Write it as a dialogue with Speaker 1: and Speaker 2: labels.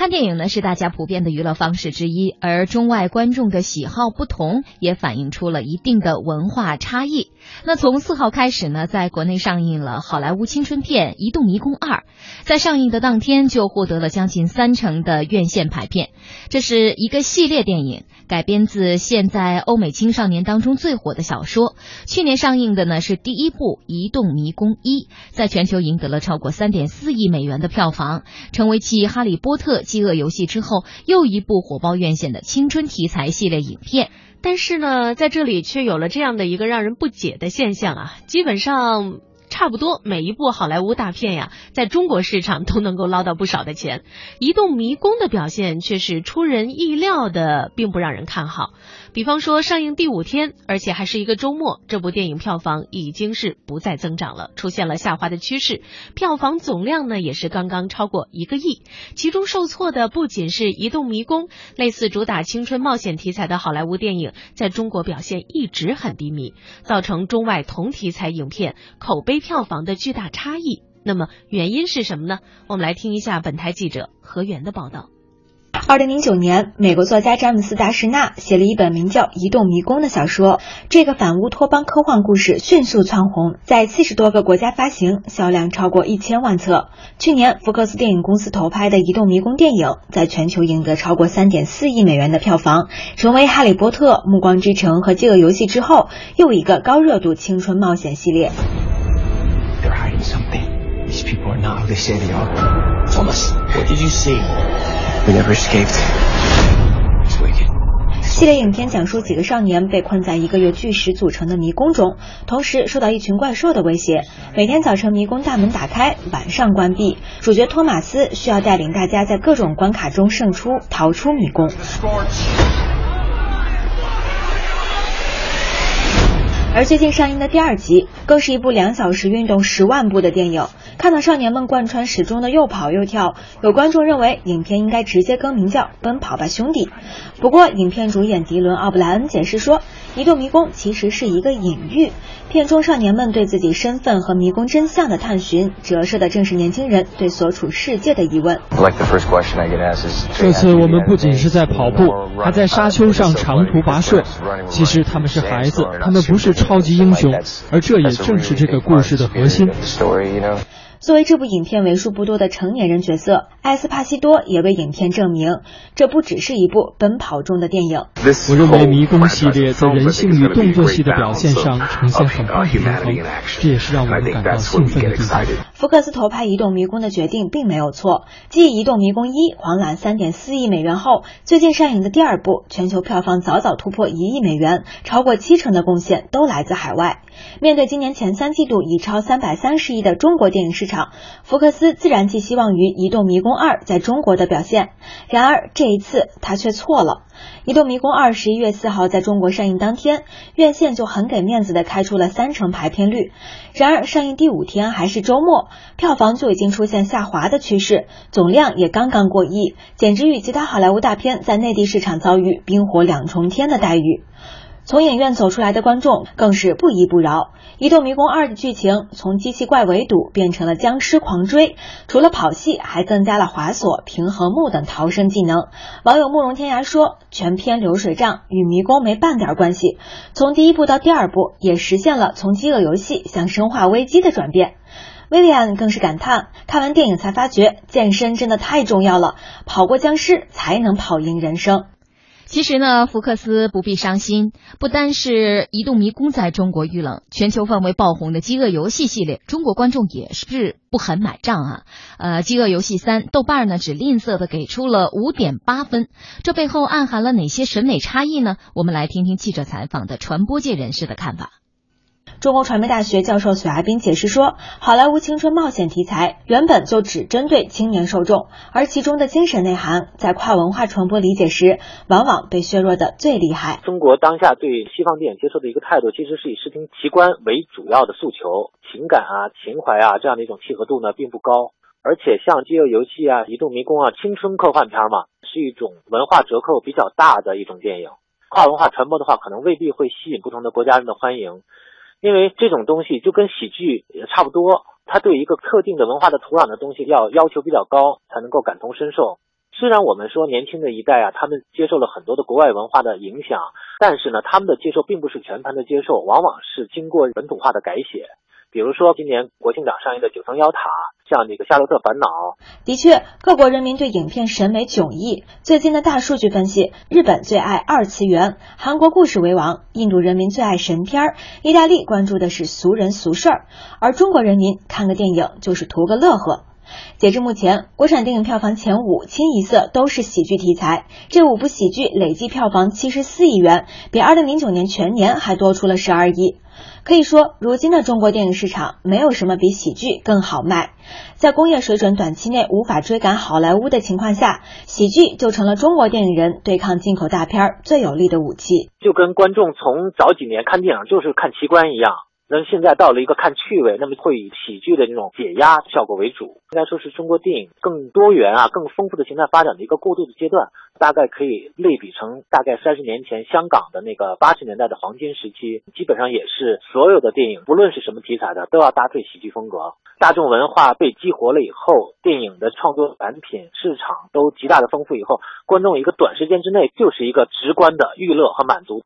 Speaker 1: 看电影呢是大家普遍的娱乐方式之一，而中外观众的喜好不同，也反映出了一定的文化差异。那从四号开始呢，在国内上映了好莱坞青春片《移动迷宫二》，在上映的当天就获得了将近三成的院线排片。这是一个系列电影，改编自现在欧美青少年当中最火的小说。去年上映的呢是第一部《移动迷宫一》，在全球赢得了超过三点四亿美元的票房，成为继《哈利波特》《饥饿游戏》之后又一部火爆院线的青春题材系列影片。
Speaker 2: 但是呢，在这里却有了这样的一个让人不解的现象啊，基本上。差不多每一部好莱坞大片呀，在中国市场都能够捞到不少的钱。《移动迷宫》的表现却是出人意料的，并不让人看好。比方说，上映第五天，而且还是一个周末，这部电影票房已经是不再增长了，出现了下滑的趋势。票房总量呢，也是刚刚超过一个亿。其中受挫的不仅是《移动迷宫》，类似主打青春冒险题材的好莱坞电影，在中国表现一直很低迷，造成中外同题材影片口碑。票房的巨大差异，那么原因是什么呢？我们来听一下本台记者何源的报道。
Speaker 3: 二零零九年，美国作家詹姆斯·达什纳写了一本名叫《移动迷宫》的小说，这个反乌托邦科幻故事迅速蹿红，在七十多个国家发行，销量超过一千万册。去年，福克斯电影公司投拍的《移动迷宫》电影在全球赢得超过三点四亿美元的票房，成为《哈利波特》《暮光之城》和《饥饿游戏》之后又一个高热度青春冒险系列。These people are not who they say they are. Thomas, what did you see? We never escaped. It's wicked. 系列影片讲述几个少年被困在一个由巨石组成的迷宫中，同时受到一群怪兽的威胁。每天早晨迷宫大门打开，晚上关闭。主角托马斯需要带领大家在各种关卡中胜出，逃出迷宫。而最近上映的第二集，更是一部两小时运动十万步的电影。看到少年们贯穿始终的又跑又跳，有观众认为影片应该直接更名叫《奔跑吧兄弟》。不过，影片主演迪伦·奥布莱恩解释说。移动迷宫其实是一个隐喻，片中少年们对自己身份和迷宫真相的探寻，折射的正是年轻人对所处世界的疑问。
Speaker 4: 这次我们不仅是在跑步，还在沙丘上长途跋涉。其实他们是孩子，他们不是超级英雄，而这也正是这个故事的核心。
Speaker 3: 作为这部影片为数不多的成年人角色，艾斯帕西多也为影片证明，这不只是一部奔跑中的电影。
Speaker 4: 我认为迷宫系列在人性与动作戏的表现上呈现很棒的平衡，这也是让我们感到兴奋的地方。
Speaker 3: 福克斯投拍《移动迷宫》的决定并没有错。继《移动迷宫一》狂揽三点四亿美元后，最近上映的第二部全球票房早早突破一亿美元，超过七成的贡献都来自海外。面对今年前三季度已超三百三十亿的中国电影市场，福克斯自然寄希望于《移动迷宫二》在中国的表现。然而这一次他却错了，《移动迷宫二》十一月四号在中国上映当天，院线就很给面子的开出了三成排片率。然而上映第五天还是周末，票房就已经出现下滑的趋势，总量也刚刚过亿，简直与其他好莱坞大片在内地市场遭遇冰火两重天的待遇。从影院走出来的观众更是不依不饶，《移动迷宫二》的剧情从机器怪围堵变成了僵尸狂追，除了跑戏，还增加了滑索、平衡木等逃生技能。网友慕容天涯说：“全篇流水账，与迷宫没半点关系。从第一部到第二部，也实现了从饥饿游戏向生化危机的转变。”薇薇安更是感叹：“看完电影才发觉，健身真的太重要了，跑过僵尸才能跑赢人生。”
Speaker 1: 其实呢，福克斯不必伤心，不单是《移动迷宫》在中国遇冷，全球范围爆红的《饥饿游戏》系列，中国观众也是不很买账啊。呃，《饥饿游戏三》豆瓣呢只吝啬的给出了五点八分，这背后暗含了哪些审美差异呢？我们来听听记者采访的传播界人士的看法。
Speaker 3: 中国传媒大学教授许亚斌解释说，好莱坞青春冒险题材原本就只针对青年受众，而其中的精神内涵在跨文化传播理解时，往往被削弱的最厉害。
Speaker 5: 中国当下对西方电影接受的一个态度，其实是以视听奇观为主要的诉求，情感啊、情怀啊这样的一种契合度呢并不高。而且像《饥饿游戏》啊、《移动迷宫》啊，青春科幻片嘛，是一种文化折扣比较大的一种电影。跨文化传播的话，可能未必会吸引不同的国家人的欢迎。因为这种东西就跟喜剧也差不多，它对一个特定的文化的土壤的东西要要求比较高，才能够感同身受。虽然我们说年轻的一代啊，他们接受了很多的国外文化的影响，但是呢，他们的接受并不是全盘的接受，往往是经过本土化的改写。比如说，今年国庆档上映的《九层妖塔》，像这个《夏洛特烦恼》，
Speaker 3: 的确，各国人民对影片审美迥异。最近的大数据分析，日本最爱二次元，韩国故事为王，印度人民最爱神片儿，意大利关注的是俗人俗事儿，而中国人民看个电影就是图个乐呵。截至目前，国产电影票房前五清一色都是喜剧题材，这五部喜剧累计票房七十四亿元，比二零零九年全年还多出了十二亿。可以说，如今的中国电影市场没有什么比喜剧更好卖。在工业水准短期内无法追赶好莱坞的情况下，喜剧就成了中国电影人对抗进口大片最有力的武器。
Speaker 5: 就跟观众从早几年看电影就是看奇观一样。那现在到了一个看趣味，那么会以喜剧的这种解压效果为主，应该说是中国电影更多元啊、更丰富的形态发展的一个过渡的阶段，大概可以类比成大概三十年前香港的那个八十年代的黄金时期，基本上也是所有的电影，不论是什么题材的，都要搭配喜剧风格。大众文化被激活了以后，电影的创作产品市场都极大的丰富以后，观众一个短时间之内就是一个直观的娱乐和满足。